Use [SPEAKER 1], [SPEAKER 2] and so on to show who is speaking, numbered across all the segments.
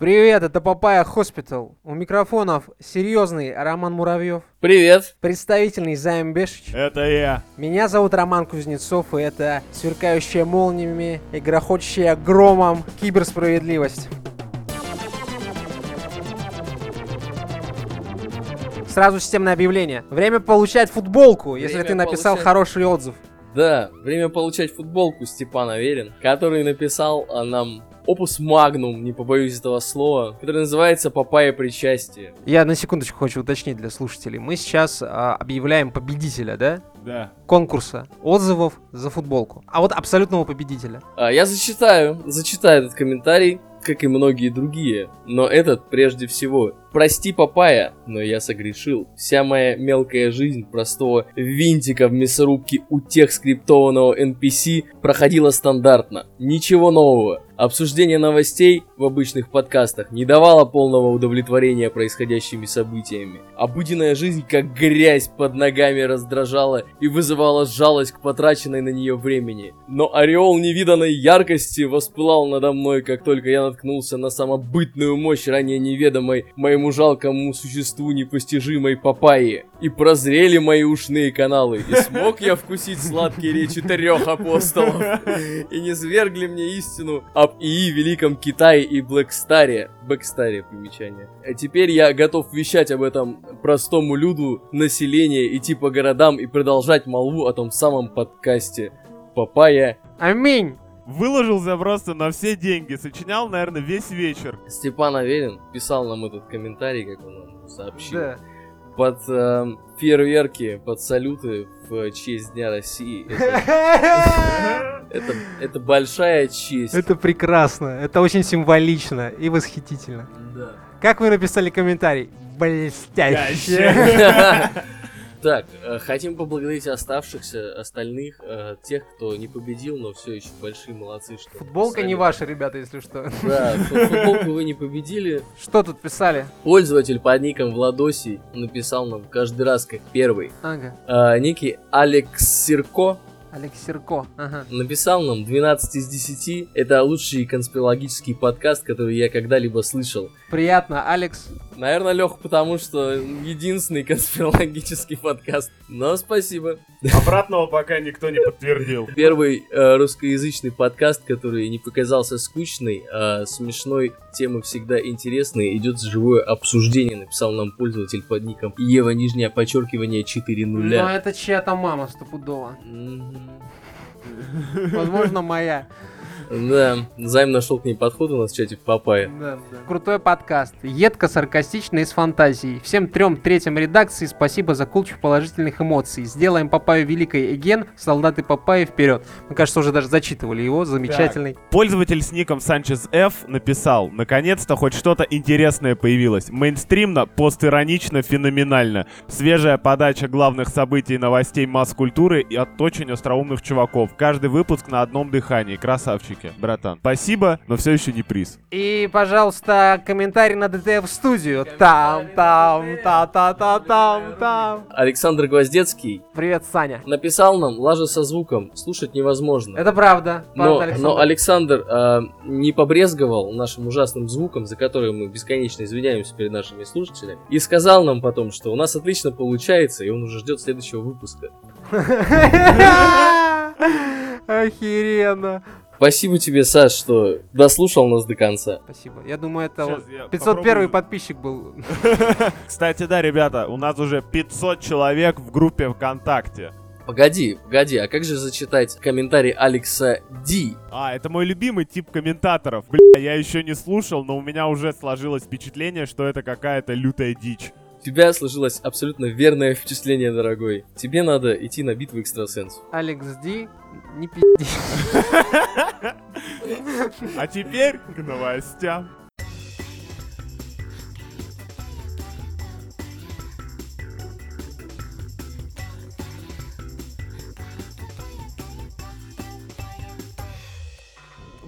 [SPEAKER 1] Привет, это Papaya Hospital. У микрофонов серьезный Роман Муравьев,
[SPEAKER 2] Привет.
[SPEAKER 1] представительный Займ Бешич.
[SPEAKER 3] Это я.
[SPEAKER 1] Меня зовут Роман Кузнецов, и это сверкающая молниями и грохочущая громом киберсправедливость. Сразу системное объявление. Время получать футболку, если
[SPEAKER 2] Время
[SPEAKER 1] ты написал
[SPEAKER 2] получать-
[SPEAKER 1] хороший отзыв.
[SPEAKER 2] Да, время получать футболку Степан Аверин, который написал а, нам опус магнум, не побоюсь этого слова, который называется «Папайя причастие».
[SPEAKER 1] Я на секундочку хочу уточнить для слушателей. Мы сейчас а, объявляем победителя, да?
[SPEAKER 3] Да.
[SPEAKER 1] конкурса отзывов за футболку. А вот абсолютного победителя.
[SPEAKER 2] А, я зачитаю, зачитаю этот комментарий, как и многие другие, но этот прежде всего. Прости, папая, но я согрешил. Вся моя мелкая жизнь простого винтика в мясорубке у тех скриптованного NPC проходила стандартно. Ничего нового. Обсуждение новостей в обычных подкастах не давало полного удовлетворения происходящими событиями. Обыденная жизнь как грязь под ногами раздражала и вызывала жалость к потраченной на нее времени. Но ореол невиданной яркости воспылал надо мной, как только я наткнулся на самобытную мощь ранее неведомой моему жалкому существу непостижимой папайи. И прозрели мои ушные каналы, и смог я вкусить сладкие речи трех апостолов. И не свергли мне истину об ИИ Великом Китае и Блэкстаре. Бэкстаре примечание. А теперь я готов вещать об этом простому люду, населению, идти по городам и продолжать молву о том самом подкасте. Папая
[SPEAKER 1] Аминь!
[SPEAKER 3] Выложился просто на все деньги. Сочинял, наверное, весь вечер.
[SPEAKER 2] Степан Аверин писал нам этот комментарий, как он нам сообщил.
[SPEAKER 1] Да.
[SPEAKER 2] Под э, фейерверки, под салюты в честь Дня России. Это, большая честь.
[SPEAKER 1] Это прекрасно, это очень символично и восхитительно.
[SPEAKER 2] Да.
[SPEAKER 1] Как вы написали комментарий? Блестяще.
[SPEAKER 2] Так, э, хотим поблагодарить оставшихся, остальных, э, тех, кто не победил, но все еще большие молодцы, что
[SPEAKER 1] Футболка не
[SPEAKER 2] писали.
[SPEAKER 1] ваша, ребята, если что.
[SPEAKER 2] Да, фу- футболку вы не победили.
[SPEAKER 1] Что тут писали?
[SPEAKER 2] Пользователь под ником Владосий написал нам каждый раз как первый.
[SPEAKER 1] Ага.
[SPEAKER 2] Э, некий Алекс Сирко
[SPEAKER 1] Алекс Серко. Ага.
[SPEAKER 2] написал нам 12 из 10. Это лучший конспирологический подкаст, который я когда-либо слышал.
[SPEAKER 1] Приятно, Алекс.
[SPEAKER 2] Наверное, Лех, потому что единственный конспирологический подкаст. Но спасибо.
[SPEAKER 3] Обратного пока никто не подтвердил.
[SPEAKER 2] Первый э, русскоязычный подкаст, который не показался скучный, а смешной, темы всегда интересные, идет живое обсуждение, написал нам пользователь под ником Ева, нижнее подчеркивание 4
[SPEAKER 1] Но
[SPEAKER 2] нуля.
[SPEAKER 1] это чья-то мама стопудово. Возможно, моя.
[SPEAKER 2] Да, Займ нашел к ней подход у нас в чате в Папае.
[SPEAKER 1] Да, да. Крутой подкаст. Едко, саркастично и с фантазией. Всем трем третьим редакции спасибо за кучу положительных эмоций. Сделаем Папаю великой Эген. Солдаты Папайи вперед. Мне кажется, уже даже зачитывали его. Замечательный.
[SPEAKER 3] Пользователь с ником Санчес F написал, наконец-то хоть что-то интересное появилось. Мейнстримно, постиронично, феноменально. Свежая подача главных событий и новостей масс-культуры и от очень остроумных чуваков. Каждый выпуск на одном дыхании. Красавчики, братан. Спасибо, но все еще не приз.
[SPEAKER 1] И, пожалуйста, комментарий на ДТФ студию. Там, там, та та та там, там.
[SPEAKER 2] Александр Гвоздецкий
[SPEAKER 1] Привет, Саня.
[SPEAKER 2] написал нам, лажа со звуком, слушать невозможно.
[SPEAKER 1] Это правда.
[SPEAKER 2] Но,
[SPEAKER 1] правда,
[SPEAKER 2] но
[SPEAKER 1] Александр.
[SPEAKER 2] Александр а, не побрезговал нашим ужасным звуком, за который мы бесконечно извиняемся перед нашими слушателями, и сказал нам потом, что у нас отлично получается, и он уже ждет следующего выпуска.
[SPEAKER 1] Охеренно.
[SPEAKER 2] Спасибо тебе, Саш, что дослушал нас до конца.
[SPEAKER 1] Спасибо. Я думаю, это
[SPEAKER 3] я
[SPEAKER 1] 501
[SPEAKER 3] попробую.
[SPEAKER 1] подписчик был.
[SPEAKER 3] Кстати, да, ребята, у нас уже 500 человек в группе ВКонтакте.
[SPEAKER 2] Погоди, погоди, а как же зачитать комментарий Алекса Ди?
[SPEAKER 3] А, это мой любимый тип комментаторов. Бля, я еще не слушал, но у меня уже сложилось впечатление, что это какая-то лютая дичь.
[SPEAKER 2] У тебя сложилось абсолютно верное впечатление, дорогой. Тебе надо идти на битву экстрасенсов.
[SPEAKER 1] Алекс Ди, не пизди.
[SPEAKER 3] А теперь к новостям.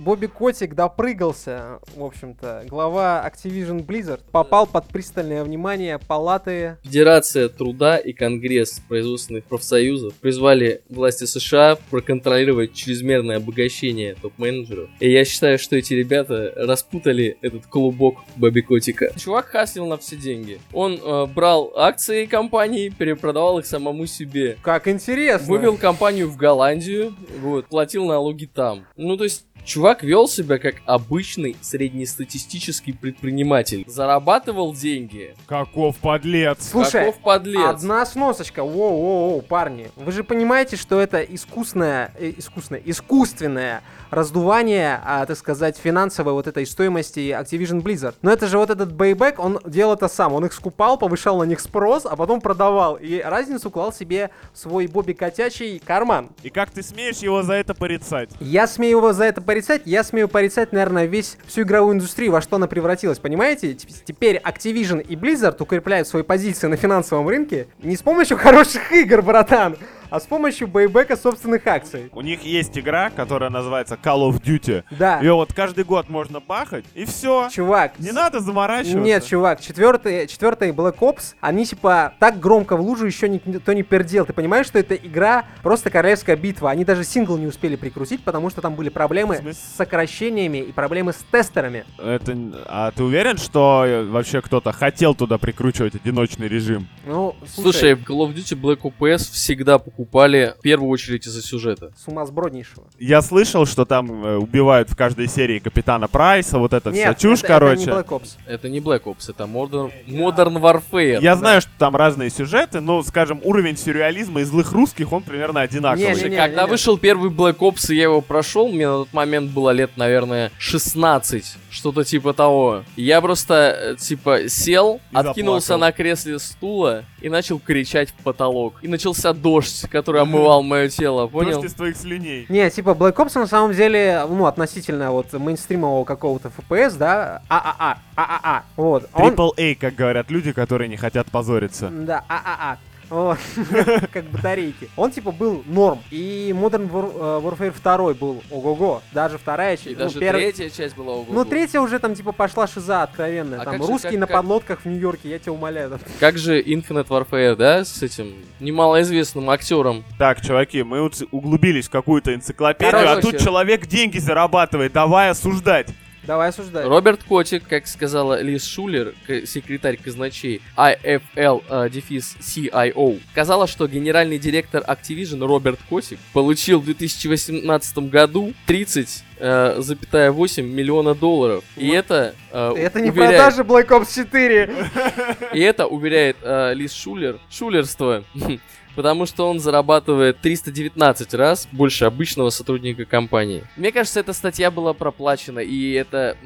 [SPEAKER 1] Бобби Котик допрыгался, в общем-то. Глава Activision Blizzard попал под пристальное внимание палаты.
[SPEAKER 2] Федерация труда и Конгресс производственных профсоюзов призвали власти США проконтролировать чрезмерное обогащение топ-менеджеров. И я считаю, что эти ребята распутали этот клубок Бобби Котика. Чувак хаслил на все деньги. Он э, брал акции компании, перепродавал их самому себе.
[SPEAKER 1] Как интересно.
[SPEAKER 2] Вывел компанию в Голландию, вот, платил налоги там. Ну, то есть, чувак вел себя как обычный среднестатистический предприниматель. Зарабатывал деньги.
[SPEAKER 3] Каков подлец.
[SPEAKER 1] Слушай,
[SPEAKER 2] Каков подлец.
[SPEAKER 1] Одна сносочка. Воу-воу-воу, парни. Вы же понимаете, что это искусное, э, искусное, искусственное раздувание, а, так сказать, финансовой вот этой стоимости Activision Blizzard. Но это же вот этот бейбэк, он делал это сам. Он их скупал, повышал на них спрос, а потом продавал. И разницу клал себе свой Бобби Котячий карман.
[SPEAKER 3] И как ты смеешь его за это порицать?
[SPEAKER 1] Я смею его за это порицать, я смею порицать, наверное, весь всю игровую индустрию, во что она превратилась, понимаете? Теп- Теперь Activision и Blizzard укрепляют свои позиции на финансовом рынке не с помощью хороших игр, братан, а с помощью бейбека собственных акций.
[SPEAKER 3] У них есть игра, которая называется Call of Duty.
[SPEAKER 1] Да.
[SPEAKER 3] Ее вот каждый год можно бахать, и все.
[SPEAKER 1] Чувак,
[SPEAKER 3] Не надо заморачиваться.
[SPEAKER 1] Нет, чувак, четвертый, четвертый Black Ops, они типа так громко в лужу еще никто не пердел. Ты понимаешь, что это игра просто королевская битва. Они даже сингл не успели прикрутить, потому что там были проблемы с сокращениями и проблемы с тестерами.
[SPEAKER 3] Это... А ты уверен, что э, вообще кто-то хотел туда прикручивать одиночный режим?
[SPEAKER 1] Ну,
[SPEAKER 2] Слушай, в Call of Duty Black Ops всегда покупали в первую очередь из-за сюжета.
[SPEAKER 1] сумасброднейшего.
[SPEAKER 3] Я слышал, что там э, убивают в каждой серии капитана Прайса, вот эта вся
[SPEAKER 1] Нет,
[SPEAKER 3] чушь,
[SPEAKER 1] это,
[SPEAKER 3] короче.
[SPEAKER 1] это не Black Ops.
[SPEAKER 2] Это не Black Ops, это Modern, Modern Warfare.
[SPEAKER 3] Я знаю, что там разные сюжеты, но, скажем, уровень сюрреализма и злых русских, он примерно одинаковый.
[SPEAKER 1] Не,
[SPEAKER 2] Слушай,
[SPEAKER 1] не,
[SPEAKER 2] когда
[SPEAKER 1] не.
[SPEAKER 2] вышел первый Black Ops, и я его прошел, мне на тот момент было лет, наверное, 16, что-то типа того. Я просто, э, типа, сел,
[SPEAKER 3] И
[SPEAKER 2] откинулся
[SPEAKER 3] заплакал.
[SPEAKER 2] на кресле стула и начал кричать в потолок. И начался дождь, который омывал мое тело, понял?
[SPEAKER 3] Дождь из твоих слюней.
[SPEAKER 1] Не, типа Black Ops на самом деле, ну, относительно вот мейнстримового какого-то FPS, да, ААА, ААА, вот. Он,
[SPEAKER 3] Triple A, как говорят люди, которые не хотят позориться.
[SPEAKER 1] Да, ААА. Вот. как батарейки. Он типа был норм. И Modern War- э, Warfare 2 был ого-го. Даже вторая часть.
[SPEAKER 2] И
[SPEAKER 1] ну,
[SPEAKER 2] даже
[SPEAKER 1] первая-
[SPEAKER 2] третья часть была ого
[SPEAKER 1] Ну, третья уже там типа пошла шиза откровенная.
[SPEAKER 2] А
[SPEAKER 1] там
[SPEAKER 2] же,
[SPEAKER 1] русские
[SPEAKER 2] как-
[SPEAKER 1] на
[SPEAKER 2] как-
[SPEAKER 1] подлодках в Нью-Йорке, я тебя умоляю. там.
[SPEAKER 2] Как же Infinite Warfare, да, с этим немалоизвестным актером?
[SPEAKER 3] Так, чуваки, мы углубились в какую-то энциклопедию, а тут человек деньги зарабатывает, давай осуждать.
[SPEAKER 1] Давай осуждай.
[SPEAKER 2] Роберт Котик, как сказала Лиз Шулер, секретарь казначей IFL э, сказала, что генеральный директор Activision Роберт Котик получил в 2018 году 30,8 миллиона долларов. И
[SPEAKER 1] Вот.
[SPEAKER 2] это, э,
[SPEAKER 1] Это не
[SPEAKER 2] уверяет,
[SPEAKER 1] продажи Black Ops 4.
[SPEAKER 2] и это уверяет э, Лиз Шулер, шулерство, потому что он зарабатывает 319 раз больше обычного сотрудника компании. Мне кажется, эта статья была проплачена, и это,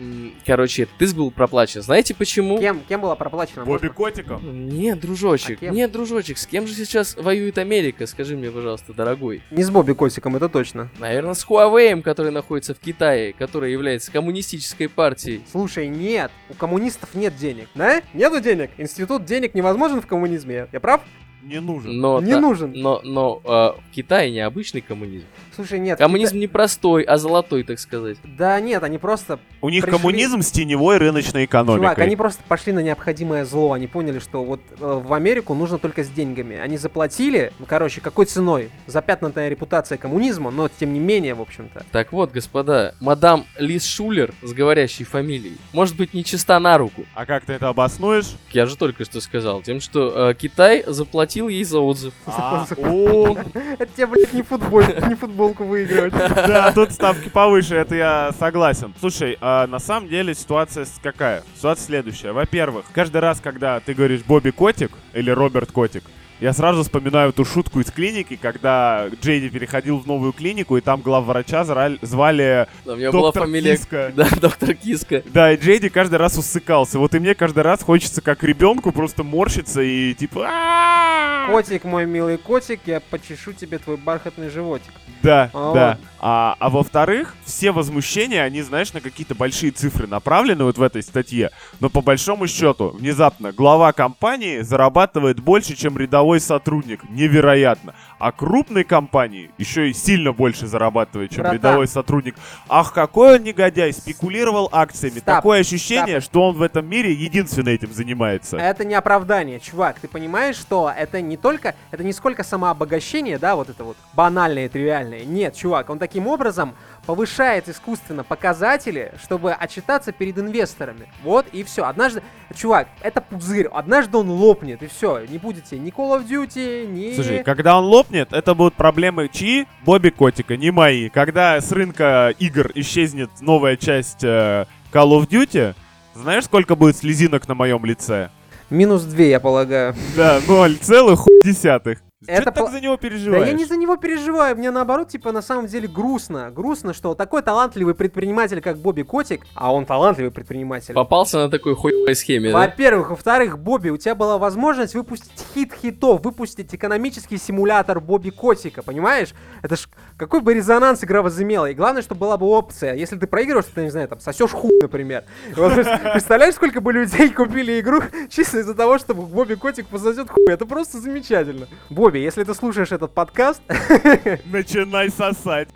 [SPEAKER 2] короче, этот иск был проплачен. Знаете почему?
[SPEAKER 1] Кем, кем была проплачена?
[SPEAKER 3] Бобби? Котиком.
[SPEAKER 2] Нет, дружочек,
[SPEAKER 1] А кем?
[SPEAKER 2] нет, дружочек, с кем же сейчас воюет Америка? Скажи мне, пожалуйста, дорогой.
[SPEAKER 1] Не с Бобби Котиком, это точно.
[SPEAKER 2] Наверное, с Huawei, который находится в Китае, который является коммунистической партией.
[SPEAKER 1] Слушай, нет, у коммунистов нет денег. Да? Нету денег. Институт денег невозможен в коммунизме. Я прав?
[SPEAKER 3] Не нужен.
[SPEAKER 2] Но
[SPEAKER 1] Не
[SPEAKER 2] та-
[SPEAKER 1] нужен.
[SPEAKER 2] Но, но э, в Китае необычный коммунизм.
[SPEAKER 1] Слушай, нет.
[SPEAKER 2] Коммунизм не простой, а золотой, так сказать.
[SPEAKER 1] Да нет, они просто
[SPEAKER 3] У них
[SPEAKER 1] Пришли-
[SPEAKER 3] коммунизм с теневой рыночной экономикой.
[SPEAKER 1] Чувак, они просто пошли на необходимое зло. Они поняли, что вот э, в Америку нужно только с деньгами. Они заплатили, ну, короче, какой ценой? Запятнанная репутация коммунизма, но тем не менее, в общем-то.
[SPEAKER 2] Так вот, господа, мадам Лиз Шулер с говорящей фамилией может быть нечиста на руку.
[SPEAKER 3] А как ты это обоснуешь?
[SPEAKER 2] Я же только что сказал. Тем, что э, Китай заплатил ей за отзыв.
[SPEAKER 3] А,
[SPEAKER 1] Это тебе, блядь, не, футбол, не футболку выигрывать.
[SPEAKER 3] Да, тут ставки повыше, это я согласен. Слушай, а на самом деле ситуация какая? Ситуация следующая. Во-первых, каждый раз, когда ты говоришь Бобби Котик или Роберт Котик, я сразу вспоминаю ту шутку из клиники, когда Джейди переходил в новую клинику, и там главврача зраль- звали...
[SPEAKER 2] Да, у меня была
[SPEAKER 3] Доктор
[SPEAKER 2] фамилия...
[SPEAKER 3] Киска.
[SPEAKER 2] Да, доктор Киска.
[SPEAKER 3] Да, и Джейди каждый раз усыкался. Вот и мне каждый раз хочется как ребенку просто морщиться и типа...
[SPEAKER 1] Котик, мой милый котик, я почешу тебе твой бархатный животик.
[SPEAKER 3] Да,
[SPEAKER 1] А
[SPEAKER 3] да.
[SPEAKER 1] вот.
[SPEAKER 3] А, а во-вторых, все возмущения, они, знаешь, на какие-то большие цифры направлены вот в этой статье. Но по большому счету, внезапно, глава компании зарабатывает больше, чем рядовой рядовой сотрудник. Невероятно. А крупной компании еще и сильно больше зарабатывает, чем
[SPEAKER 1] Братан.
[SPEAKER 3] рядовой сотрудник. Ах, какой он негодяй, спекулировал акциями.
[SPEAKER 1] Стоп,
[SPEAKER 3] Такое ощущение,
[SPEAKER 1] стоп.
[SPEAKER 3] что он в этом мире единственный этим занимается.
[SPEAKER 1] Это не оправдание, чувак. Ты понимаешь, что это не только, это не сколько самообогащение, да, вот это вот банальное и тривиальное. Нет, чувак, он таким образом повышает искусственно показатели, чтобы отчитаться перед инвесторами. Вот и все. Однажды, чувак, это пузырь. Однажды он лопнет, и все. Не будете ни Call of Duty, ни...
[SPEAKER 3] Слушай, когда он лопнет, это будут проблемы чьи? Бобби Котика, не мои. Когда с рынка игр исчезнет новая часть э, Call of Duty, знаешь, сколько будет слезинок на моем лице?
[SPEAKER 1] Минус 2, я полагаю.
[SPEAKER 3] Да, ноль целых десятых.
[SPEAKER 1] Это
[SPEAKER 3] ты так
[SPEAKER 1] по-
[SPEAKER 3] за него
[SPEAKER 1] Да
[SPEAKER 3] переживаешь?
[SPEAKER 1] я не за него переживаю, мне наоборот, типа, на самом деле грустно. Грустно, что такой талантливый предприниматель, как Бобби Котик, а он талантливый предприниматель.
[SPEAKER 2] Попался на такой хуевой схеме, да?
[SPEAKER 1] Во-первых, во-вторых, Бобби, у тебя была возможность выпустить хит хитов, выпустить экономический симулятор Бобби Котика, понимаешь? Это ж какой бы резонанс игра возымела. И главное, чтобы была бы опция. Если ты проигрываешь, ты, не знаю, там, сосешь хуй, например. Вот представляешь, сколько бы людей купили игру чисто из-за того, чтобы Бобби Котик пососет хуй. Это просто замечательно. Бобби, если ты слушаешь этот подкаст,
[SPEAKER 3] Начинай сосать.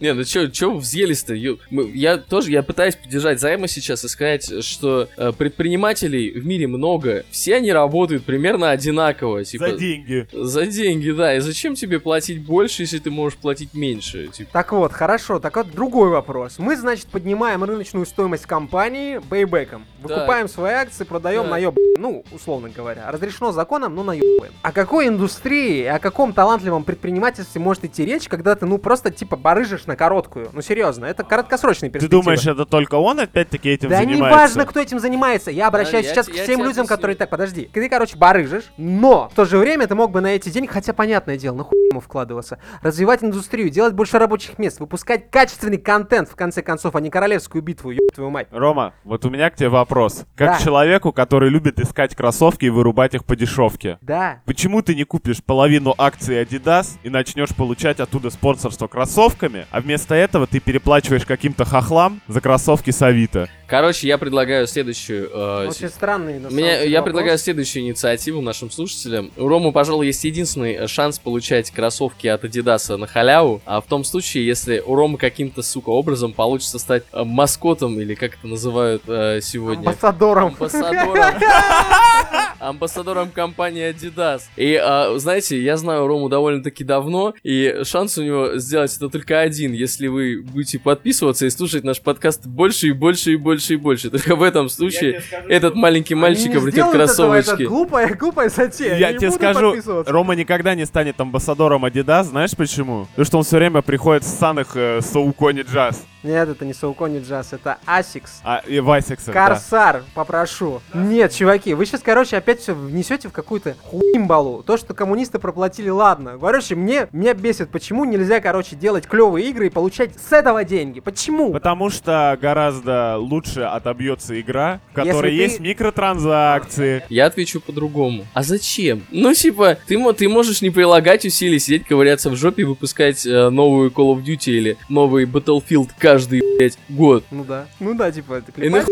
[SPEAKER 2] Не, ну чё, чё вы взъелись-то? Я тоже, я пытаюсь поддержать Займа сейчас и сказать, что э, предпринимателей в мире много, все они работают примерно одинаково, типа...
[SPEAKER 3] За деньги.
[SPEAKER 2] За деньги, да, и зачем тебе платить больше, если ты можешь платить меньше? Типа,
[SPEAKER 1] Так вот, хорошо, так вот другой вопрос. Мы, значит, поднимаем рыночную стоимость компании бейбеком. Выкупаем свои акции, продаем,
[SPEAKER 2] Так.
[SPEAKER 1] наеб... Ну, условно говоря. Разрешено законом, но наебываем. О какой индустрии, о каком талантливом предпринимательстве может идти речь, когда ты, ну, просто, типа, барыжишь на короткую? Ну, серьезно, это краткосрочные
[SPEAKER 3] Ты
[SPEAKER 1] перспективы.
[SPEAKER 3] думаешь, это только он опять-таки этим
[SPEAKER 1] Да не
[SPEAKER 3] занимается?
[SPEAKER 1] важно, кто этим занимается. Я обращаюсь
[SPEAKER 2] я
[SPEAKER 1] сейчас
[SPEAKER 2] те-
[SPEAKER 1] к
[SPEAKER 2] я
[SPEAKER 1] всем людям,
[SPEAKER 2] объясню.
[SPEAKER 1] которые... Так, подожди. Ты, короче, барыжишь, но в то же время ты мог бы на эти деньги, хотя понятное дело, нахуй ему вкладываться, развивать индустрию, делать больше рабочих мест, выпускать качественный контент, в конце концов, а не королевскую битву, ёб твою мать.
[SPEAKER 3] Рома, вот у меня к тебе вопрос. Как
[SPEAKER 1] Да.
[SPEAKER 3] человеку, который любит искать кроссовки и вырубать их по дешевке.
[SPEAKER 1] Да.
[SPEAKER 3] Почему ты не купишь половину акций Adidas и начнешь получать оттуда спонсорство кроссовками, а вместо этого ты переплачиваешь каким-то хохлам за кроссовки с Авито?
[SPEAKER 2] Короче, я предлагаю следующую... э,
[SPEAKER 1] Очень
[SPEAKER 2] си-
[SPEAKER 1] странный, на самом
[SPEAKER 2] Меня, я
[SPEAKER 1] вопрос.
[SPEAKER 2] предлагаю следующую инициативу нашим слушателям. У Ромы, пожалуй, есть единственный э, шанс получать кроссовки от Адидаса на халяву, а в том случае, если у Ромы каким-то, сука, образом получится стать э, маскотом, или как это называют э, сегодня...
[SPEAKER 1] Амбассадором.
[SPEAKER 2] Амбассадором. Амбассадором компании Adidas. И, а, знаете, я знаю Рому довольно-таки давно, и шанс у него сделать это только один, если вы будете подписываться и слушать наш подкаст больше и больше и больше и больше. Только в этом случае этот маленький мальчик обретет
[SPEAKER 1] этого, это
[SPEAKER 2] кроссовочки.
[SPEAKER 1] глупая, глупая затея.
[SPEAKER 3] Я
[SPEAKER 1] не
[SPEAKER 3] тебе скажу. Рома никогда не станет амбассадором Adidas, знаешь почему? Потому что он все время приходит с саных э, Саукони Джаз.
[SPEAKER 1] Нет, это не Саукони Джаз, это Asics.
[SPEAKER 3] А, и Васикса, да.
[SPEAKER 1] Корсар, попрошу. Нет, чуваки, вы сейчас, короче, опять все внесете в какую-то хуимбалу. То, что коммунисты проплатили, ладно. Короче, мне, меня бесит, почему нельзя, короче, делать клевые игры и получать с этого деньги. Почему?
[SPEAKER 3] Потому что гораздо лучше отобьется игра, в которой
[SPEAKER 1] Если ты-
[SPEAKER 3] есть микротранзакции.
[SPEAKER 2] Я отвечу по-другому. А зачем? Ну, типа, ты, ты можешь не прилагать усилий, сидеть, ковыряться в жопе и выпускать э, новую Call of Duty или новый Battlefield каждый, блядь, год.
[SPEAKER 1] Ну да. Ну да, типа, это
[SPEAKER 2] И
[SPEAKER 1] тоже.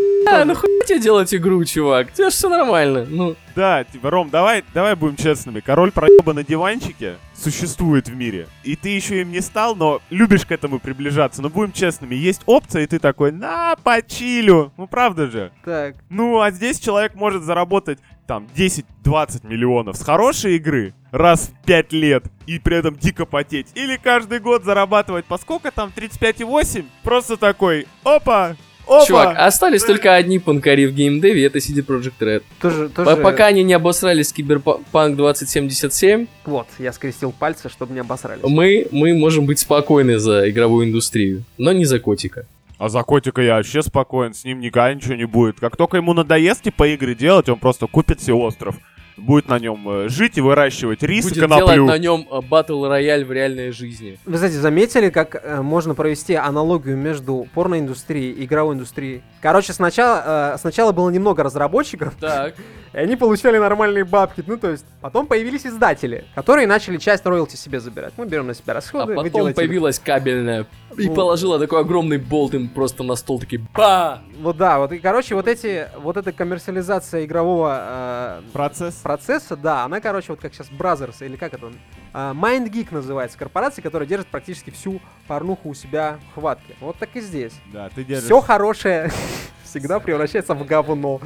[SPEAKER 2] нахуя тебе делать игру, чувак? Тебе же все нормально. Ну,
[SPEAKER 3] Да, типа, Ром, давай, давай будем честными. Король проеба на диванчике существует в мире. И ты еще им не стал, но любишь к этому приближаться. Но будем честными, есть опция, и ты такой, на, почилю. Ну, правда же?
[SPEAKER 1] Так.
[SPEAKER 3] Ну, а здесь человек может заработать там 10-20 миллионов с хорошей игры раз в 5 лет и при этом дико потеть. Или каждый год зарабатывать по сколько там, 35,8? Просто такой, опа, опа.
[SPEAKER 2] чувак, остались только одни панкари в геймдеве, это CD Projekt Red.
[SPEAKER 1] Тоже, тоже...
[SPEAKER 2] Пока они не обосрались с Киберпанк 2077,
[SPEAKER 1] Вот, я скрестил пальцы, чтобы не обосрались.
[SPEAKER 2] мы, мы можем быть спокойны за игровую индустрию, но не за котика.
[SPEAKER 3] А за котика я вообще спокоен, с ним никогда ничего не будет. Как только ему надоест типа игры делать, он просто купит себе остров. Будет на нем э, жить и выращивать рис и
[SPEAKER 2] Будет
[SPEAKER 3] коноплю.
[SPEAKER 2] делать на нем батл рояль в реальной жизни.
[SPEAKER 1] Вы, кстати, заметили, как э, можно провести аналогию между порноиндустрией и игровой индустрией? Короче, сначала, э, сначала было немного разработчиков,
[SPEAKER 2] Так,
[SPEAKER 1] и они получали нормальные бабки. Ну, то есть, потом появились издатели, которые начали часть роялти себе забирать. Мы берем на себя
[SPEAKER 2] а
[SPEAKER 1] расходы, вы
[SPEAKER 2] потом
[SPEAKER 1] делаете-
[SPEAKER 2] появилась кабельная и
[SPEAKER 1] Ну.
[SPEAKER 2] положила такой огромный болт им просто на стол, такие ба!
[SPEAKER 1] Вот да, вот и, короче, вот эти, вот эта коммерциализация игрового э,
[SPEAKER 3] Процесс.
[SPEAKER 1] Процесса, да, она, короче, вот как сейчас Brothers, или как это, а, MindGeek называется, корпорация, которая держит практически всю порнуху у себя в хватке. Вот так и здесь.
[SPEAKER 3] Да, ты держишь.
[SPEAKER 1] Все хорошее всегда превращается в говно.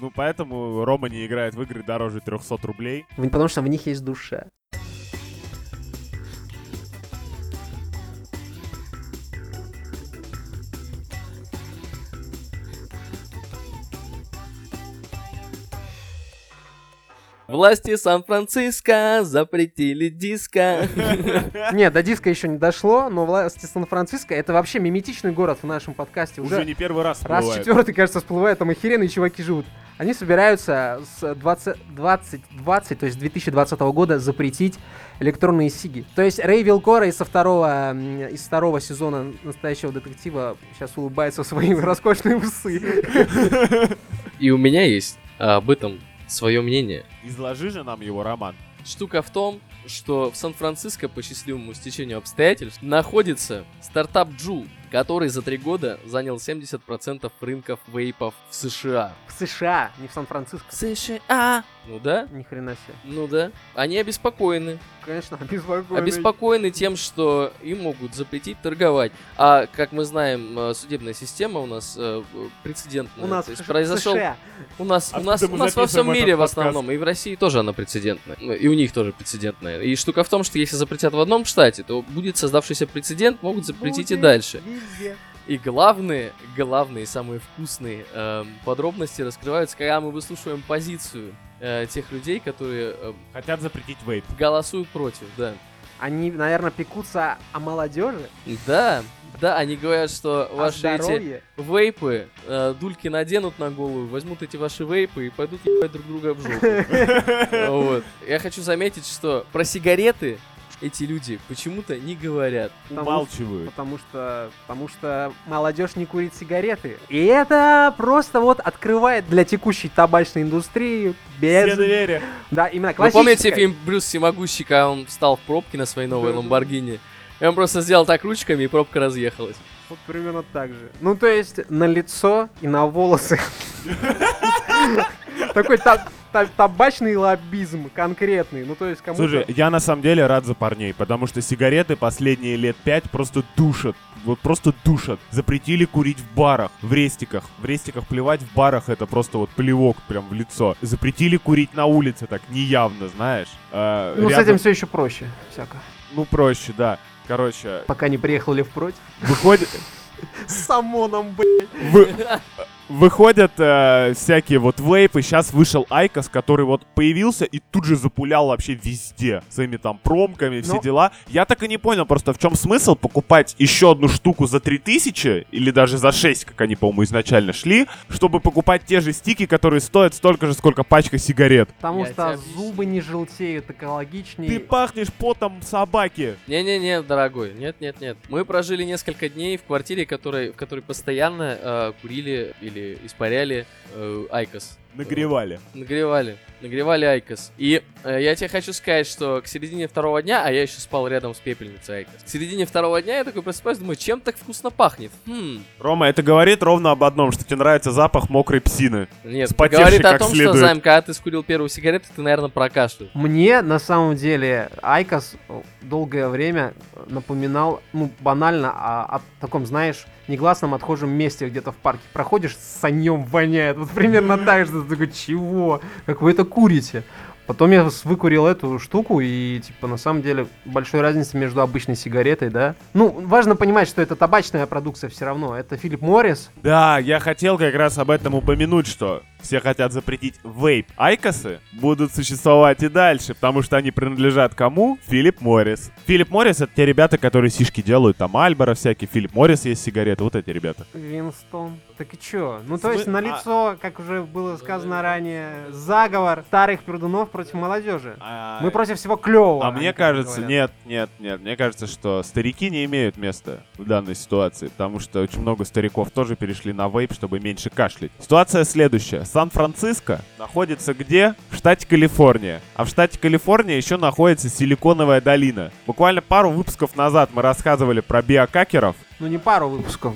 [SPEAKER 3] Ну, поэтому Рома не играет в игры дороже 300 рублей.
[SPEAKER 1] Потому что в них есть душа.
[SPEAKER 2] Власти Сан-Франциско запретили диско.
[SPEAKER 1] Нет, до диска еще не дошло, но власти Сан-Франциско это вообще миметичный город в нашем подкасте.
[SPEAKER 3] Уже,
[SPEAKER 1] Уже
[SPEAKER 3] не первый раз
[SPEAKER 1] раз четвертый, кажется, всплывает, там охеренные чуваки живут. Они собираются с 20, 2020, то есть 2020 года запретить электронные сиги. То есть Рэй Вилкора из, со второго, из второго сезона настоящего детектива сейчас улыбается в свои роскошные усы.
[SPEAKER 2] И у меня есть об этом свое мнение.
[SPEAKER 3] Изложи же нам его, Роман.
[SPEAKER 2] Штука в том, что в Сан-Франциско по счастливому стечению обстоятельств находится стартап Джул, который за три года занял 70% рынков вейпов в США.
[SPEAKER 1] В США, не в Сан-Франциско.
[SPEAKER 2] США! Ну да,
[SPEAKER 1] Ни хрена себе.
[SPEAKER 2] ну да. Они обеспокоены.
[SPEAKER 1] Конечно, обеспокоенный.
[SPEAKER 2] Обеспокоены тем, что им могут запретить торговать. А, как мы знаем, э, судебная система у нас э, прецедентная.
[SPEAKER 1] У нас
[SPEAKER 2] То есть
[SPEAKER 1] в
[SPEAKER 2] произошел
[SPEAKER 1] США.
[SPEAKER 2] У нас, у
[SPEAKER 3] Откуда
[SPEAKER 2] нас, у нас во всем мире в основном,
[SPEAKER 3] подкаст?
[SPEAKER 2] и в России тоже она прецедентная. Ну, И у них тоже прецедентная. И штука в том, что если запретят в одном штате, то будет создавшийся прецедент, могут запретить и
[SPEAKER 1] Будет
[SPEAKER 2] дальше.
[SPEAKER 1] Везде.
[SPEAKER 2] И главные, главные, самые вкусные эм, подробности раскрываются, когда мы выслушиваем позицию э, тех людей, которые э,
[SPEAKER 3] Хотят запретить вейп.
[SPEAKER 2] голосуют против, да.
[SPEAKER 1] Они, наверное, пекутся о молодежи,
[SPEAKER 2] Да, да, они говорят, что ваши эти
[SPEAKER 1] здоровье.
[SPEAKER 2] вейпы, э, дульки наденут на голову, возьмут эти ваши вейпы и пойдут ебать друг друга в жопу. Вот. Я хочу заметить, что про сигареты эти люди почему-то не говорят.
[SPEAKER 1] Потому
[SPEAKER 3] Умалчивают.
[SPEAKER 1] Потому что, потому что молодежь не курит сигареты. И это просто вот открывает для текущей табачной индустрии без...
[SPEAKER 3] Все двери.
[SPEAKER 1] Да, именно
[SPEAKER 2] Вы помните
[SPEAKER 1] классическая.
[SPEAKER 2] фильм Брюс Всемогущий, когда он встал в пробке на своей новой. Ламборгини? И он просто сделал так ручками, и пробка разъехалась.
[SPEAKER 1] Вот примерно так же. Ну, то есть, на лицо и на волосы. Такой та- та- табачный лоббизм конкретный. Ну, то есть, кому-то...
[SPEAKER 3] Слушай, я на самом деле рад за парней, потому что сигареты последние лет пять просто душат. Вот просто душат. Запретили курить в барах, в рестиках. В рестиках плевать, в барах это просто вот плевок прям в лицо. Запретили курить на улице так неявно, знаешь. А,
[SPEAKER 1] Ну, с
[SPEAKER 3] рядом-
[SPEAKER 1] этим все еще проще. Всяко.
[SPEAKER 3] Ну, проще, да. Короче,
[SPEAKER 1] Пока не приехал Лев против.
[SPEAKER 3] выходит...
[SPEAKER 1] С ОМОНом, блядь.
[SPEAKER 3] Вы- Выходят э, всякие вот вейпы. Сейчас вышел IQOS, который вот появился и тут же запулял вообще везде. Своими там промками, все
[SPEAKER 1] Ну-
[SPEAKER 3] дела. Я так и не понял просто, в чем смысл покупать еще одну штуку за 3000 или даже за 6, как они, по-моему, изначально шли, чтобы покупать те же стики, которые стоят столько же, сколько пачка сигарет.
[SPEAKER 1] Потому
[SPEAKER 2] Я
[SPEAKER 1] что зубы не желтеют,
[SPEAKER 3] Ты
[SPEAKER 1] экологичнее.
[SPEAKER 3] пахнешь потом собаки.
[SPEAKER 2] Не-не-не, дорогой, нет-нет-нет. Мы прожили несколько дней в квартире, которой, в которой постоянно э, курили или испаряли э, IQOS.
[SPEAKER 3] Нагревали.
[SPEAKER 2] Нагревали. Нагревали IQOS. И э, я тебе хочу сказать, что к середине второго дня, а я еще спал рядом с пепельницей IQOS. К середине второго дня я такой просыпаюсь, думаю, чем так вкусно пахнет? Хм,
[SPEAKER 3] Рома, это говорит ровно об одном, что тебе нравится запах мокрой псины.
[SPEAKER 2] нет, говорит о том,
[SPEAKER 3] следует.
[SPEAKER 2] что, Займ, когда ты скурил первую сигарету, ты, наверное, прокашлял.
[SPEAKER 1] Мне, на самом деле, IQOS долгое время напоминал, ну, банально, о, о таком, знаешь, негласном отхожем месте где-то в парке. Проходишь, ссаньем воняет. Вот примерно так же. Такой, чего? Как вы это курите? Потом я выкурил эту штуку, и, типа, на самом деле, большой разницы между обычной сигаретой, да? Ну, важно понимать, что это табачная продукция все равно. Это Philip Morris.
[SPEAKER 3] Да, я хотел как раз об этом упомянуть, что все хотят запретить вейп. Айкосы будут существовать и дальше, потому что они принадлежат кому? Филипп Моррис. Филипп Моррис это те ребята, которые сишки делают, там Альбора всякие, Филипп Моррис есть сигареты, вот эти ребята.
[SPEAKER 1] Винстон. Так и чё? Ну, то
[SPEAKER 3] Смы-
[SPEAKER 1] есть, на лицо, как уже было сказано ранее, заговор старых пердунов против молодежи. Мы против всего клевого.
[SPEAKER 3] А мне кажется, нет, нет, нет, мне кажется, что старики не имеют места в данной ситуации, потому что очень много стариков тоже перешли на вейп, чтобы меньше кашлять. Ситуация следующая. Сан-Франциско находится где? В штате Калифорния. А в штате Калифорния еще находится Силиконовая долина. Буквально пару выпусков назад мы рассказывали про биокакеров,
[SPEAKER 1] Ну, не пару выпусков,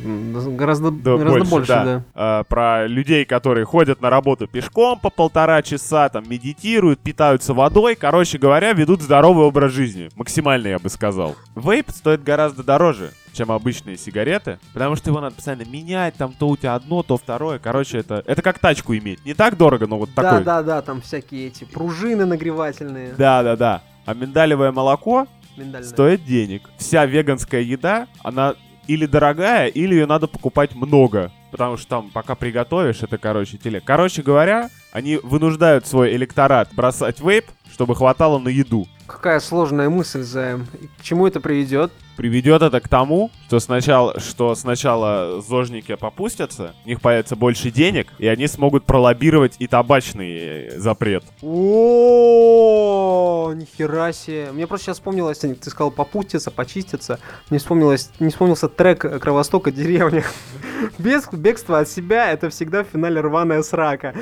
[SPEAKER 1] гораздо,
[SPEAKER 3] Да,
[SPEAKER 1] гораздо больше, да.
[SPEAKER 3] А, про людей, которые ходят на работу пешком по полтора часа, там, медитируют, питаются водой. Короче говоря, ведут здоровый образ жизни. Максимально, я бы сказал. Вейп стоит гораздо дороже, чем обычные сигареты, потому что его надо постоянно менять, там то у тебя одно, то второе. Короче, это, это как тачку иметь. Не так дорого, но вот
[SPEAKER 1] Да,
[SPEAKER 3] такой.
[SPEAKER 1] да, да, там всякие эти пружины нагревательные.
[SPEAKER 3] Да, да, да. А миндалевое молоко
[SPEAKER 1] миндальные.
[SPEAKER 3] стоит денег. Вся веганская еда, она или дорогая, или ее надо покупать много. Потому что там, пока приготовишь, это, короче, теле. Короче говоря, они вынуждают свой электорат бросать вейп, чтобы хватало на еду.
[SPEAKER 1] Какая сложная мысль, Займ. К чему это приведет?
[SPEAKER 3] Приведет это к тому, что сначала, что сначала зожники попустятся, у них появится больше денег, и они смогут пролоббировать и табачный э, запрет.
[SPEAKER 1] О, нихера себе. Мне просто сейчас вспомнилось, ты сказал попуститься, почиститься. Мне вспомнилось, не вспомнился трек Кровостока деревня. Без бегства от себя это всегда в финале рваная срака.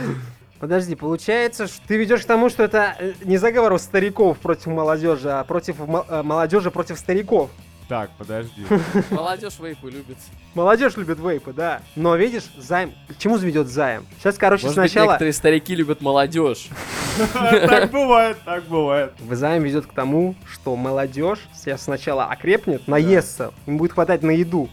[SPEAKER 1] Подожди, получается, что ты ведешь к тому, что это э, не заговор у стариков против молодежи, а против э, молодежи против стариков.
[SPEAKER 3] Так, подожди.
[SPEAKER 2] Молодежь вейпы любит.
[SPEAKER 1] Молодежь любит вейпы, да. Но видишь, займ. К чему заведет займ? Сейчас, короче,
[SPEAKER 2] Может быть,
[SPEAKER 1] сначала.
[SPEAKER 2] некоторые старики любят молодежь.
[SPEAKER 3] Так бывает, так бывает.
[SPEAKER 1] Займ ведет к тому, что молодежь сейчас сначала окрепнет, наестся, им будет хватать на еду.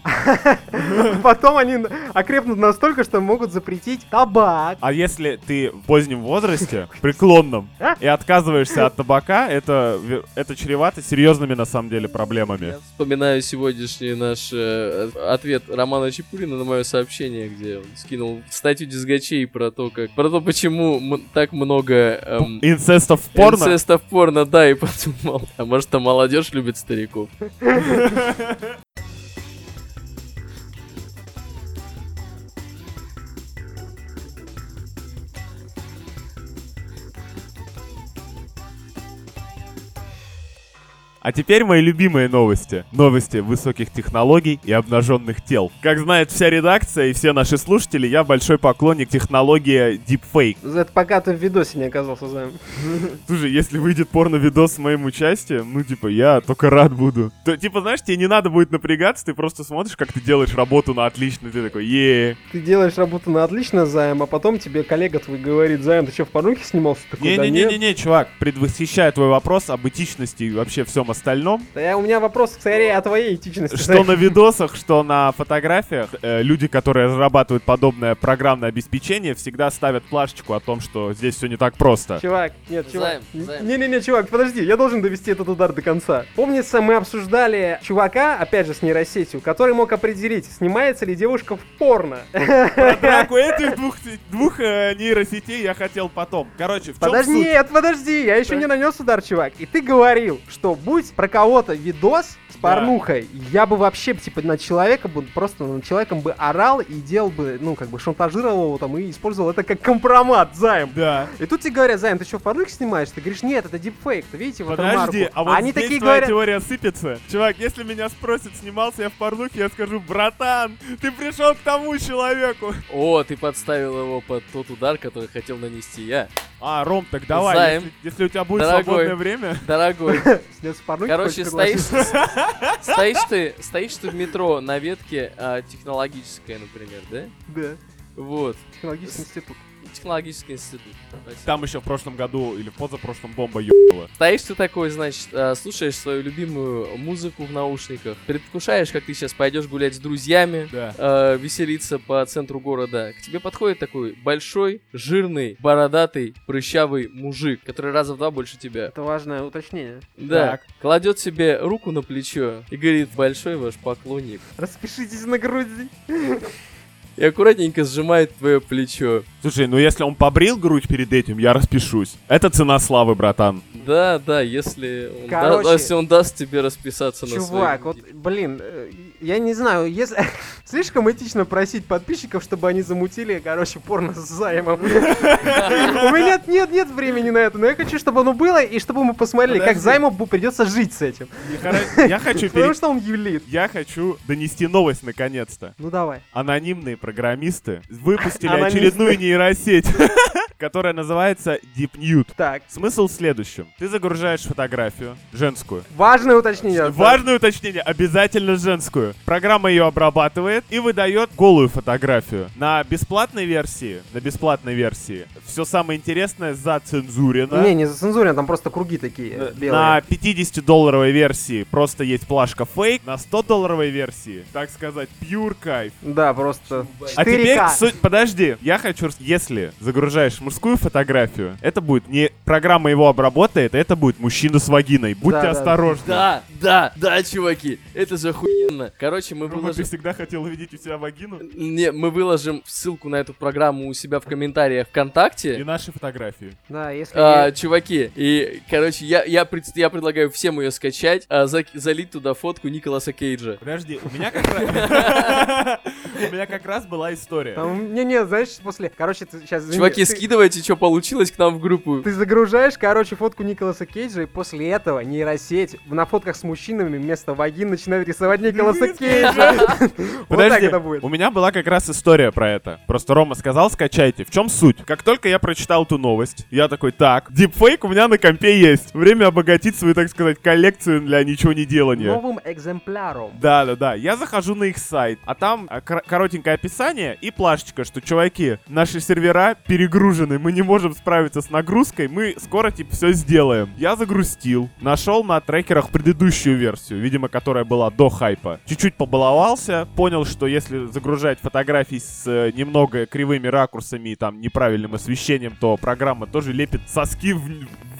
[SPEAKER 1] Потом они окрепнут настолько, что могут запретить табак.
[SPEAKER 3] А если ты в позднем возрасте, преклонном,
[SPEAKER 1] А?
[SPEAKER 3] и отказываешься от табака, это, это чревато серьезными на самом деле проблемами.
[SPEAKER 2] Вспоминаю сегодняшний наш э, ответ Романа Чепурина на мое сообщение, где он скинул статью дисгачей про то, как про то, почему м- так много эм,
[SPEAKER 3] Инцестов в порно?
[SPEAKER 2] инцеста в порно, да, и подумал, а может, там молодежь любит стариков.
[SPEAKER 3] А теперь мои любимые новости. Новости высоких технологий и обнаженных тел. Как знает вся редакция и все наши слушатели, я большой поклонник технологии Deepfake.
[SPEAKER 1] Это пока ты в видосе не оказался, Займ.
[SPEAKER 3] Слушай, если выйдет порно-видос с моим участием, ну, типа, я только рад буду. То, типа, знаешь, тебе не надо будет напрягаться, ты просто смотришь, как ты делаешь работу на отлично, ты такой, е
[SPEAKER 1] Ты делаешь работу на отлично, Займ, а потом тебе коллега твой говорит, Займ, ты что, в порнухе снимался?
[SPEAKER 3] Не-не-не-не, чувак, предвосхищая твой вопрос об этичности и вообще всем остальном,
[SPEAKER 1] Да я, у меня вопрос скорее о твоей этичности.
[SPEAKER 3] что на видосах, что на фотографиях, э, люди, которые разрабатывают подобное программное обеспечение, всегда ставят плашечку о том, что здесь все не так просто.
[SPEAKER 1] Чувак, нет, чувак. Не-не-не, чувак, подожди, я должен довести этот удар до конца. Помнится, мы обсуждали чувака, опять же, с нейросетью, который мог определить, снимается ли девушка в порно.
[SPEAKER 3] Про драку этих двух, двух э, нейросетей я хотел потом. Короче, в чем
[SPEAKER 1] Подожди,
[SPEAKER 3] суть?
[SPEAKER 1] нет, подожди, я еще
[SPEAKER 3] Так.
[SPEAKER 1] не нанес удар, чувак. И ты говорил, что будь про кого-то видос с порнухой, я бы вообще, типа, на человека бы, просто над человеком бы орал и делал бы, ну, как бы, шантажировал его там и использовал это как компромат, займ.
[SPEAKER 3] Да.
[SPEAKER 1] И тут тебе говорят, Займ, ты что, в порнухе снимаешь? Ты говоришь, нет, это дипфейк, ты видите вот
[SPEAKER 3] Подожди, а вот
[SPEAKER 1] Они
[SPEAKER 3] здесь
[SPEAKER 1] такие
[SPEAKER 3] твоя
[SPEAKER 1] говорят,
[SPEAKER 3] теория сыпется. Чувак, если меня спросят, снимался я в порнухе, я скажу, братан, ты пришел к тому человеку.
[SPEAKER 2] О, ты подставил его под тот удар, который хотел нанести я.
[SPEAKER 3] А, Ром, так давай,
[SPEAKER 2] Займ.
[SPEAKER 3] если, если у тебя будет
[SPEAKER 2] Дорогой.
[SPEAKER 3] свободное время.
[SPEAKER 2] Дорогой, короче, стоишь? Стоишь ты, стоишь ты в метро на ветке а, технологическая, например, да?
[SPEAKER 1] Да,
[SPEAKER 2] Вот,
[SPEAKER 1] технологический институт.
[SPEAKER 2] Технологический институт. Спасибо.
[SPEAKER 3] Там еще в прошлом году или в позапрошлом бомба ебала.
[SPEAKER 2] Стоишь ты такой, значит, а, слушаешь свою любимую музыку в наушниках, предвкушаешь, как ты сейчас пойдешь гулять с друзьями,
[SPEAKER 3] Да.
[SPEAKER 2] э, веселиться по центру города. К тебе подходит такой большой, жирный, бородатый, прыщавый мужик, который раза в два больше тебя.
[SPEAKER 1] Это важное уточнение.
[SPEAKER 2] Да,
[SPEAKER 3] Так.
[SPEAKER 2] кладет себе руку на плечо и говорит, большой ваш поклонник.
[SPEAKER 1] Распишитесь на груди.
[SPEAKER 2] И аккуратненько сжимает твое плечо.
[SPEAKER 3] Слушай, ну если он побрил грудь перед этим, я распишусь. Это цена славы, братан.
[SPEAKER 2] Да, да, если он, да-
[SPEAKER 1] Короче,
[SPEAKER 2] если он даст тебе расписаться на
[SPEAKER 1] Чувак, вот, блин, э, я не знаю, если... Слишком этично просить подписчиков, чтобы они замутили, короче, порно с займом. У меня нет, нет времени на это, но я хочу, чтобы оно было, и чтобы мы посмотрели, как займу придется жить с этим.
[SPEAKER 3] Я хочу
[SPEAKER 1] Потому что он юлит.
[SPEAKER 3] Я хочу донести новость наконец-то.
[SPEAKER 1] Ну давай.
[SPEAKER 3] Анонимные программисты выпустили очередную нейросеть. которая называется Deep Nude.
[SPEAKER 1] Так.
[SPEAKER 3] Смысл в следующем. Ты загружаешь фотографию, женскую.
[SPEAKER 1] Важное уточнение.
[SPEAKER 3] Важное уточнение, обязательно женскую. Программа ее обрабатывает и выдает голую фотографию. На бесплатной версии, на бесплатной версии, все самое интересное зацензурено.
[SPEAKER 1] Не, не зацензурено, там просто круги такие белые.
[SPEAKER 3] На 50-долларовой версии просто есть плашка фейк. На 100-долларовой версии, так сказать, pure кайф.
[SPEAKER 1] Да, просто 4К.
[SPEAKER 3] А теперь суть... Подожди, я хочу... Если загружаешь мужскую фотографию, это будет не... Программа его обработает, это будет мужчина с вагиной. Будьте
[SPEAKER 1] Да,
[SPEAKER 3] осторожны.
[SPEAKER 2] Да, да, да, чуваки, это же охуенно. Короче, мы
[SPEAKER 3] Рома, ты
[SPEAKER 2] выложим...
[SPEAKER 3] всегда хотел увидеть у себя вагину?
[SPEAKER 2] Не, мы выложим ссылку на эту программу у себя в комментариях ВКонтакте.
[SPEAKER 3] И наши фотографии.
[SPEAKER 1] Да, если...
[SPEAKER 2] А, чуваки, и, короче, я, я, пред- я предлагаю всем ее скачать, а, за- залить туда фотку Николаса Кейджа.
[SPEAKER 3] Подожди, у меня как раз... У меня как раз была история.
[SPEAKER 1] Не-не, знаешь, после... Короче, ты сейчас...
[SPEAKER 2] Чуваки, скидывайте, что получилось к нам в группу.
[SPEAKER 1] Ты загружаешь, короче, фотку Николаса Кейджа, и после этого нейросеть на фотках с мужчинами вместо вагин начинает рисовать Николаса Кейджа. Вот так
[SPEAKER 3] Подожди,
[SPEAKER 1] это будет.
[SPEAKER 3] у меня была как раз история про это. Просто Рома сказал, скачайте. В чем суть? Как только я прочитал эту новость, я такой, так, дипфейк у меня на компе есть. Время обогатить свою, так сказать, коллекцию для ничего не делания.
[SPEAKER 1] Новым экземпляром.
[SPEAKER 3] Да, да, да. Я захожу на их сайт, а там а, кор- коротенькое описание и плашечка, что, чуваки, наши сервера перегружены, мы не можем справиться с нагрузкой, мы скоро, типа, все сделаем. Я загрустил, нашел на трекерах предыдущую версию, видимо, которая была до хайпа. Чуть-чуть побаловался, понял, что если загружать фотографии с э, немного кривыми ракурсами и там неправильным освещением, то программа тоже лепит соски в,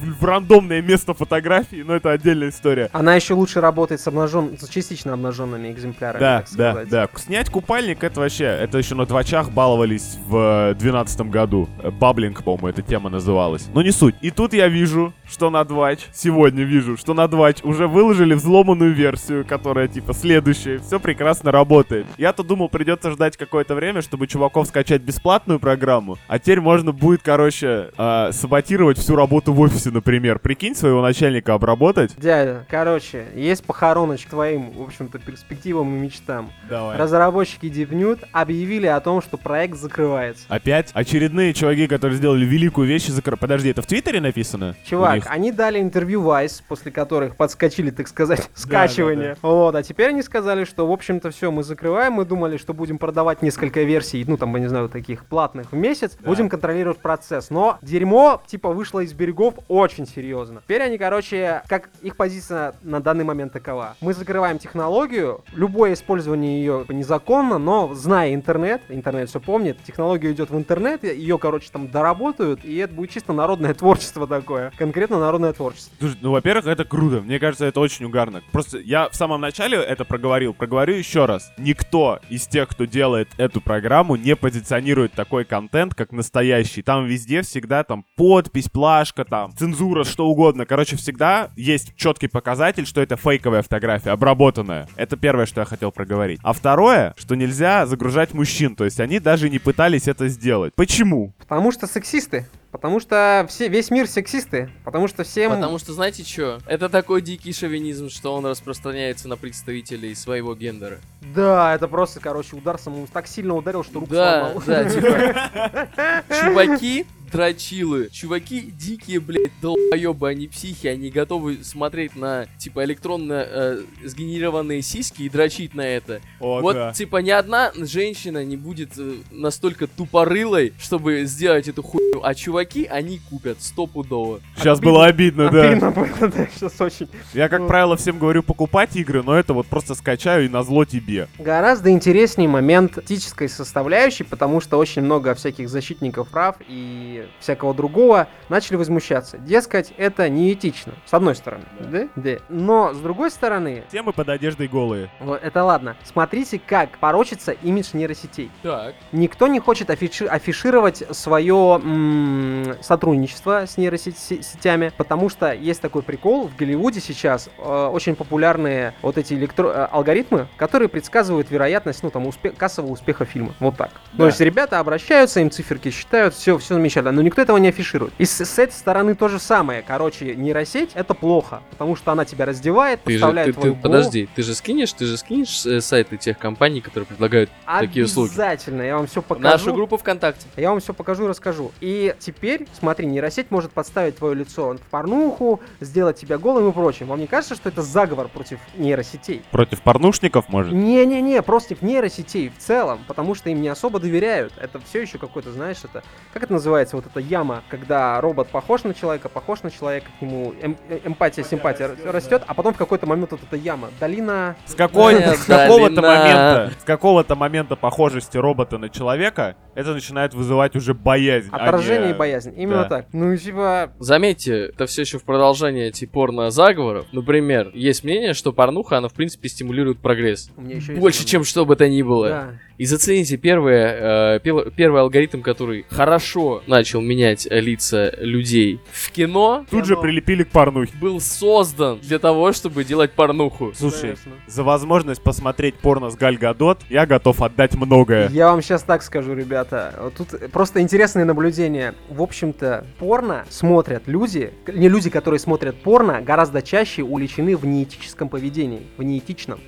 [SPEAKER 3] в- в рандомное место фотографии, но это отдельная история.
[SPEAKER 1] Она еще лучше работает с обнажен... с частично обнаженными экземплярами,
[SPEAKER 3] Да,
[SPEAKER 1] так
[SPEAKER 3] да,
[SPEAKER 1] сказать.
[SPEAKER 3] да. Снять купальник это вообще, это еще на твачах баловались в двенадцатом году. Э, Баблинг, по-моему, эта тема называлась. Но не суть. И тут я вижу, что на двач, сегодня вижу, что на двач уже выложили взломанную версию, которая типа следующая. Все прекрасно работает. Я-то думал, придется ждать какое-то время, чтобы чуваков скачать бесплатную программу. А теперь можно будет, короче, э, саботировать всю работу в офисе, например. Прикинь, своего начальника обработать.
[SPEAKER 1] Дядя, короче, есть похороночка твоим, в общем-то, перспективам и мечтам.
[SPEAKER 3] Давай.
[SPEAKER 1] Разработчики DeepNude объявили о том, что проект закрывается.
[SPEAKER 3] Опять очередные чуваки, которые сделали великую вещь закрыли. Подожди, это в Твиттере написано?
[SPEAKER 1] Чувак, они дали интервью Vice, после которых подскочили, так сказать, скачивание. Вот, а теперь они сказали, что, в общем-то, все, мы закрываем. Мы думали, что будем продавать несколько версий, ну, там, я не знаю, таких платных в месяц. Будем контролировать процесс. Но дерьмо, типа, вышло из берегов очень серьезно. Теперь они, короче, как их позиция на данный момент такова. Мы закрываем технологию, любое использование ее незаконно, но зная интернет, интернет все помнит, технология идет в интернет, ее, короче, там доработают, и это будет чисто народное творчество такое. Конкретно народное творчество.
[SPEAKER 3] Слушай, ну, во-первых, это круто. Мне кажется, это очень угарно. Просто я в самом начале это проговорил. Проговорю еще раз. Никто из тех, кто делает эту программу, не позиционирует такой контент, как настоящий. Там везде всегда там подпись, плашка, там цензура, что угодно. Короче, всегда есть четкий показатель, что это фейковая фотография, обработанная. Это первое, что я хотел проговорить. А второе, что нельзя загружать мужчин. То есть они даже не пытались это сделать. Почему?
[SPEAKER 1] Потому что сексисты. Потому что все, весь мир сексисты. Потому что всем...
[SPEAKER 2] Потому что, знаете что? Это такой дикий шовинизм, что он распространяется на представителей своего гендера.
[SPEAKER 1] Да, это просто, короче, удар самому так сильно ударил, что руку
[SPEAKER 2] Да,
[SPEAKER 1] сломал.
[SPEAKER 2] да, типа. Чуваки дрочилы. Чуваки дикие, блядь, долбоебы, они психи, они готовы смотреть на, типа, электронно э, сгенерированные сиськи и дрочить на это.
[SPEAKER 3] О,
[SPEAKER 2] вот,
[SPEAKER 3] да.
[SPEAKER 2] типа, ни одна женщина не будет э, настолько тупорылой, чтобы сделать эту хуйню, а чуваки, они купят стопудово.
[SPEAKER 3] Сейчас
[SPEAKER 1] Обидно.
[SPEAKER 3] было обидно, да.
[SPEAKER 1] Обидно было, да, сейчас очень.
[SPEAKER 3] Я, как
[SPEAKER 1] Ну.
[SPEAKER 3] правило, всем говорю покупать игры, но это вот просто скачаю и назло тебе.
[SPEAKER 1] Гораздо интереснее момент этической составляющей, потому что очень много всяких защитников прав и всякого другого начали возмущаться. Дескать, это неэтично. С одной стороны, да? Да. Но с другой стороны,
[SPEAKER 3] Все мы под одеждой голые.
[SPEAKER 1] вот это ладно. Смотрите, как порочится имидж нейросетей.
[SPEAKER 2] Так.
[SPEAKER 1] Никто не хочет афиши- афишировать свое м, сотрудничество с нейросетями, потому что есть такой прикол, в Голливуде сейчас э, очень популярные вот эти электро- э, алгоритмы, которые предсказывают вероятность, ну, там, успе- кассового успеха фильма. Вот так.
[SPEAKER 3] Да.
[SPEAKER 1] То есть ребята обращаются, им циферки считают, все, все замечательно. Но никто этого не афиширует. И с, с этой стороны то же самое. Короче, нейросеть это плохо, потому что она тебя раздевает,
[SPEAKER 2] Ты же,
[SPEAKER 1] подставляет
[SPEAKER 2] ты, ты-
[SPEAKER 1] твой гол.
[SPEAKER 2] подожди, ты же скинешь, ты же скинешь э, сайты тех компаний, которые предлагают такие услуги.
[SPEAKER 1] Обязательно, я вам все покажу.
[SPEAKER 2] нашу группу ВКонтакте.
[SPEAKER 1] Я вам все покажу и расскажу. И теперь, смотри, нейросеть может подставить твое лицо в порнуху, сделать тебя голым и прочим. Вам не кажется, что это заговор против нейросетей?
[SPEAKER 3] Против порнушников, может?
[SPEAKER 1] Не-не-не, против нейросетей в целом, потому что им не особо доверяют. Это все еще какой-то, знаешь, это... Как это называется, вот эта яма, когда робот похож на человека, похож на человека, к нему эм- э- эмпатия, симпатия р- растет, а потом в какой-то момент вот эта яма. Долина...
[SPEAKER 3] С, какой, с какого-то момента, с какого-то момента похожести робота на человека, это начинает вызывать уже боязнь. а
[SPEAKER 1] Отражение
[SPEAKER 3] не-
[SPEAKER 1] и боязнь. Именно
[SPEAKER 3] да.
[SPEAKER 1] так. Ну, типа...
[SPEAKER 2] Заметьте, это все еще в продолжение этих порно-заговоров. Например, есть мнение, что порнуха, она в принципе стимулирует прогресс.
[SPEAKER 1] У меня еще есть
[SPEAKER 2] Больше,
[SPEAKER 1] один
[SPEAKER 2] чем что бы то ни было.
[SPEAKER 1] Да.
[SPEAKER 2] И зацените первое, э, пел- первый алгоритм, который хорошо начал менять лица людей в кино,
[SPEAKER 3] Тут же прилепили к порнухе.
[SPEAKER 2] был создан для того, чтобы делать порнуху.
[SPEAKER 3] Слушай,
[SPEAKER 1] Конечно.
[SPEAKER 3] за возможность посмотреть порно с Галь Гадот я готов отдать многое.
[SPEAKER 1] Я вам сейчас так скажу, ребята. Тут просто интересные наблюдения. В общем-то, порно смотрят люди, не люди, которые смотрят порно, гораздо чаще увлечены в неэтическом поведении, в неэтичном.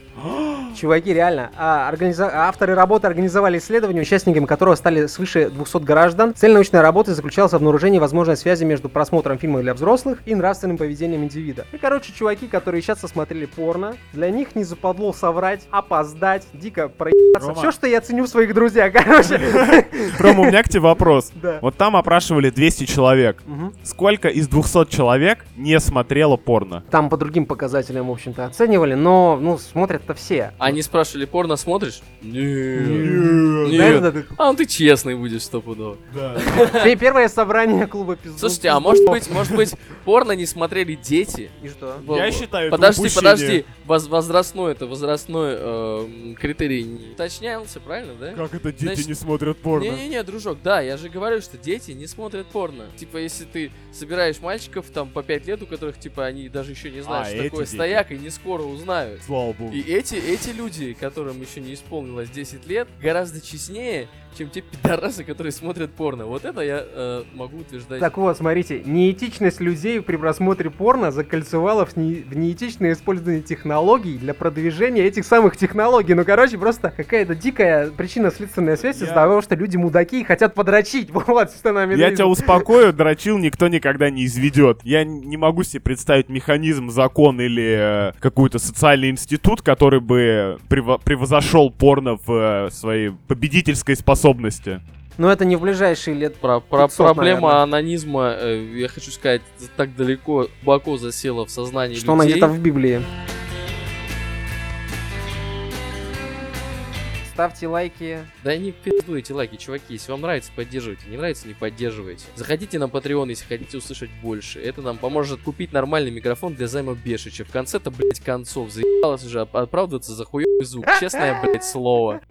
[SPEAKER 1] Чуваки, реально, а, организа- авторы работы организовали исследование, участниками которого стали свыше 200 граждан. Цель научной работы заключалась в обнаружении возможной связи между просмотром фильма для взрослых и нравственным поведением индивида. И, короче, чуваки, которые часто смотрели порно, для них не западло соврать, опоздать, дико проебаться. Все, что я ценю в своих друзьях, короче.
[SPEAKER 3] Рома, у меня к тебе вопрос. Вот там опрашивали 200 человек. Сколько из 200 человек не смотрело порно?
[SPEAKER 1] Там по другим показателям, в общем-то, оценивали, но, ну, смотрят-то все.
[SPEAKER 2] Они спрашивали, порно смотришь? Нет. Нет.
[SPEAKER 1] вот это-
[SPEAKER 2] А, ну ты честный будешь стопудово.
[SPEAKER 1] Пе- Первое собрание клуба пизду.
[SPEAKER 2] Слушайте, а может быть, может быть, порно не смотрели дети?
[SPEAKER 1] И что?
[SPEAKER 3] Я считаю, это
[SPEAKER 2] Подожди,
[SPEAKER 3] упущение.
[SPEAKER 2] подожди. Воз- возрастной, это возрастной эм, критерий не уточнялся, правильно, да?
[SPEAKER 3] Как это дети
[SPEAKER 2] Значит,
[SPEAKER 3] не смотрят порно?
[SPEAKER 2] Не-не-не, дружок, да, я же говорю, что дети не смотрят порно. Типа, если ты собираешь мальчиков там по 5 лет, у которых, типа, они даже еще не знают,
[SPEAKER 3] А,
[SPEAKER 2] что
[SPEAKER 3] эти
[SPEAKER 2] такое
[SPEAKER 3] дети.
[SPEAKER 2] стояк, и не скоро узнают.
[SPEAKER 3] Слава богу.
[SPEAKER 2] И эти, эти люди, которым еще не исполнилось 10 лет, гораздо честнее, чем те пидорасы, которые смотрят порно. Вот это я э, могу утверждать.
[SPEAKER 1] Так вот, смотрите, неэтичность людей при просмотре порно закольцевала в, не- в неэтичное использование технологий для продвижения этих самых технологий. Ну, короче, просто какая-то дикая причинно-следственная связь из
[SPEAKER 3] Я-
[SPEAKER 1] того, что люди мудаки и хотят подрочить. Вот что нам
[SPEAKER 3] Я тебя успокою, дрочил никто никогда не изведет. Я не могу себе представить механизм, закон или э, какой-то социальный институт, который бы прево- превозошел порно в э, своей победительской способности.
[SPEAKER 1] Но это не в ближайшие лет.
[SPEAKER 2] Про, про
[SPEAKER 1] 500,
[SPEAKER 2] проблема
[SPEAKER 1] наверное.
[SPEAKER 2] анонизма, э, я хочу сказать, так далеко, глубоко засела в сознании
[SPEAKER 1] Что она
[SPEAKER 2] людей.
[SPEAKER 1] где-то в Библии. Ставьте лайки.
[SPEAKER 2] Да не в пизду эти лайки, чуваки. Если вам нравится, поддерживайте. Не нравится, не поддерживайте. Заходите на Patreon, если хотите услышать больше. Это нам поможет купить нормальный микрофон для займа Бешича. В конце-то, блядь, концов. Заебалось уже оп- оправдываться за хуёвый звук. Честное, блядь, слово.